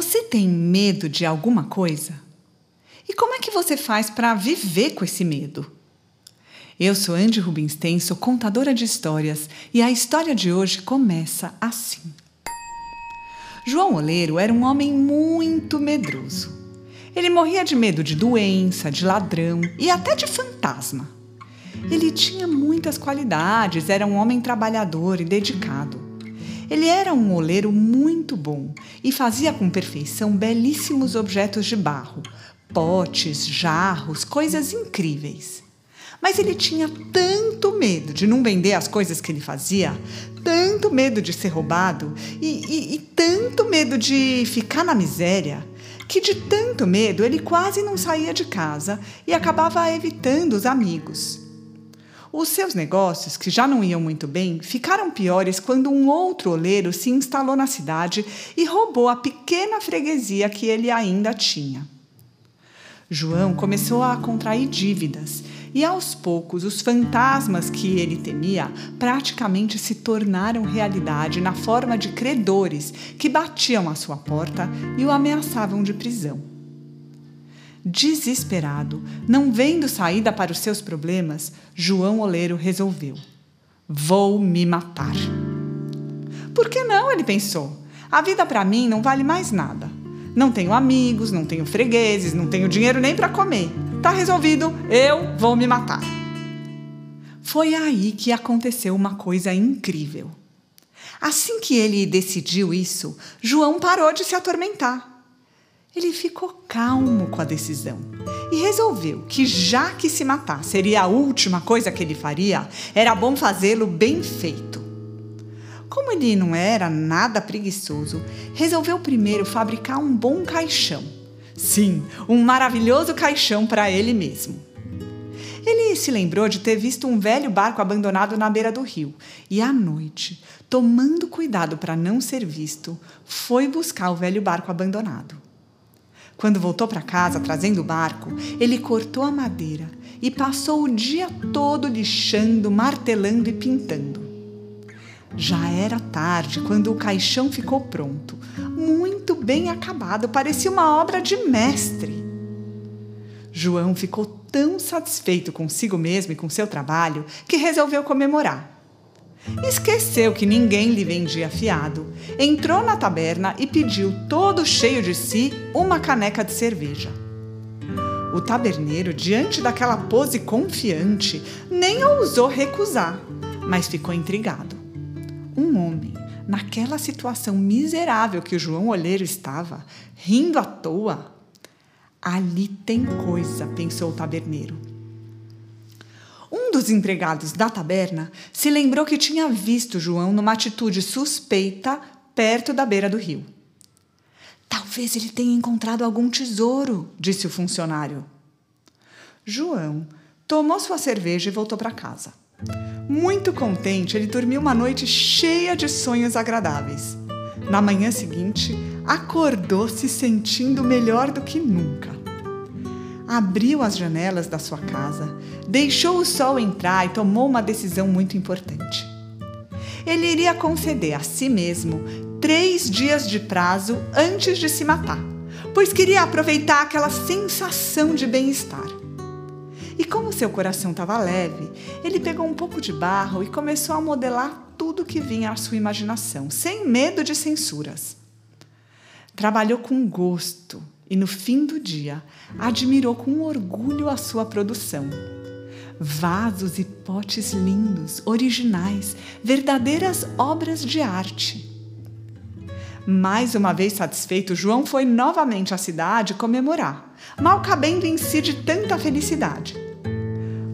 Você tem medo de alguma coisa? E como é que você faz para viver com esse medo? Eu sou Andy Rubinstein, sou contadora de histórias e a história de hoje começa assim. João Oleiro era um homem muito medroso. Ele morria de medo de doença, de ladrão e até de fantasma. Ele tinha muitas qualidades, era um homem trabalhador e dedicado. Ele era um oleiro muito bom e fazia com perfeição belíssimos objetos de barro, potes, jarros, coisas incríveis. Mas ele tinha tanto medo de não vender as coisas que ele fazia, tanto medo de ser roubado e, e, e tanto medo de ficar na miséria, que de tanto medo ele quase não saía de casa e acabava evitando os amigos. Os seus negócios, que já não iam muito bem, ficaram piores quando um outro oleiro se instalou na cidade e roubou a pequena freguesia que ele ainda tinha. João começou a contrair dívidas e, aos poucos, os fantasmas que ele temia praticamente se tornaram realidade na forma de credores que batiam à sua porta e o ameaçavam de prisão. Desesperado, não vendo saída para os seus problemas, João Oleiro resolveu: Vou me matar. Por que não? Ele pensou. A vida para mim não vale mais nada. Não tenho amigos, não tenho fregueses, não tenho dinheiro nem para comer. Tá resolvido, eu vou me matar. Foi aí que aconteceu uma coisa incrível. Assim que ele decidiu isso, João parou de se atormentar. Ele ficou calmo com a decisão e resolveu que, já que se matar seria a última coisa que ele faria, era bom fazê-lo bem feito. Como ele não era nada preguiçoso, resolveu primeiro fabricar um bom caixão. Sim, um maravilhoso caixão para ele mesmo. Ele se lembrou de ter visto um velho barco abandonado na beira do rio e, à noite, tomando cuidado para não ser visto, foi buscar o velho barco abandonado. Quando voltou para casa trazendo o barco, ele cortou a madeira e passou o dia todo lixando, martelando e pintando. Já era tarde quando o caixão ficou pronto, muito bem acabado, parecia uma obra de mestre. João ficou tão satisfeito consigo mesmo e com seu trabalho que resolveu comemorar. Esqueceu que ninguém lhe vendia fiado, entrou na taberna e pediu, todo cheio de si, uma caneca de cerveja. O taberneiro, diante daquela pose confiante, nem ousou recusar, mas ficou intrigado. Um homem, naquela situação miserável que o João Olheiro estava, rindo à toa. Ali tem coisa, pensou o taberneiro. Dos empregados da taberna se lembrou que tinha visto João numa atitude suspeita perto da beira do rio. Talvez ele tenha encontrado algum tesouro, disse o funcionário. João tomou sua cerveja e voltou para casa. Muito contente, ele dormiu uma noite cheia de sonhos agradáveis. Na manhã seguinte, acordou se sentindo melhor do que nunca abriu as janelas da sua casa, deixou o sol entrar e tomou uma decisão muito importante. Ele iria conceder a si mesmo três dias de prazo antes de se matar, pois queria aproveitar aquela sensação de bem-estar. E como seu coração estava leve, ele pegou um pouco de barro e começou a modelar tudo que vinha à sua imaginação, sem medo de censuras. Trabalhou com gosto e no fim do dia admirou com orgulho a sua produção. Vasos e potes lindos, originais, verdadeiras obras de arte. Mais uma vez satisfeito, João foi novamente à cidade comemorar, mal cabendo em si de tanta felicidade.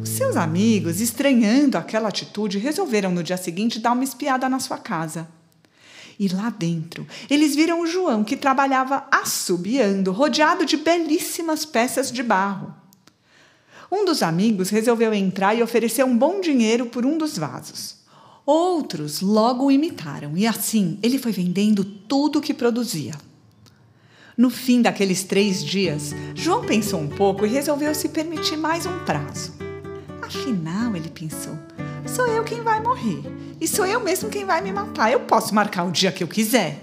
Os seus amigos, estranhando aquela atitude, resolveram no dia seguinte dar uma espiada na sua casa. E lá dentro, eles viram o João que trabalhava assobiando, rodeado de belíssimas peças de barro. Um dos amigos resolveu entrar e oferecer um bom dinheiro por um dos vasos. Outros logo o imitaram e assim ele foi vendendo tudo o que produzia. No fim daqueles três dias, João pensou um pouco e resolveu se permitir mais um prazo. Afinal, ele pensou, sou eu quem vai morrer. E sou eu mesmo quem vai me matar. Eu posso marcar o dia que eu quiser.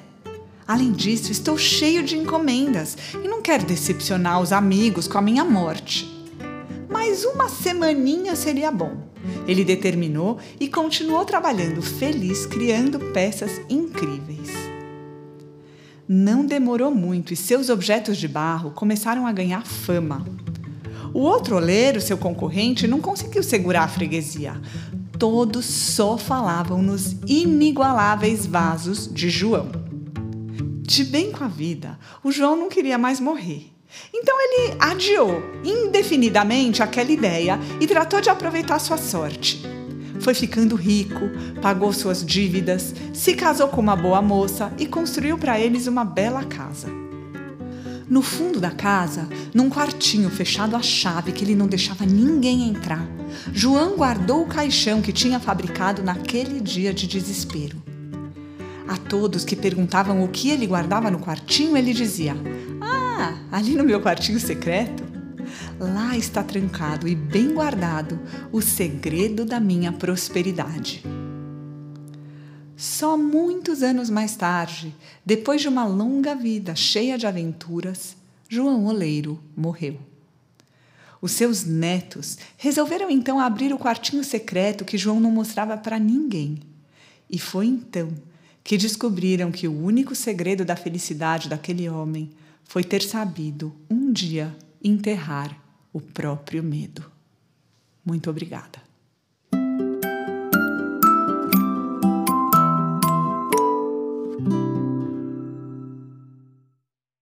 Além disso, estou cheio de encomendas e não quero decepcionar os amigos com a minha morte. Mas uma semaninha seria bom. Ele determinou e continuou trabalhando feliz, criando peças incríveis. Não demorou muito e seus objetos de barro começaram a ganhar fama. O outro oleiro, seu concorrente, não conseguiu segurar a freguesia. Todos só falavam nos inigualáveis vasos de João. De bem com a vida, o João não queria mais morrer. Então ele adiou indefinidamente aquela ideia e tratou de aproveitar sua sorte. Foi ficando rico, pagou suas dívidas, se casou com uma boa moça e construiu para eles uma bela casa. No fundo da casa, num quartinho fechado à chave que ele não deixava ninguém entrar, João guardou o caixão que tinha fabricado naquele dia de desespero. A todos que perguntavam o que ele guardava no quartinho, ele dizia: Ah, ali no meu quartinho secreto. Lá está trancado e bem guardado o segredo da minha prosperidade. Só muitos anos mais tarde, depois de uma longa vida cheia de aventuras, João Oleiro morreu. Os seus netos resolveram então abrir o quartinho secreto que João não mostrava para ninguém. E foi então que descobriram que o único segredo da felicidade daquele homem foi ter sabido um dia enterrar o próprio medo. Muito obrigada.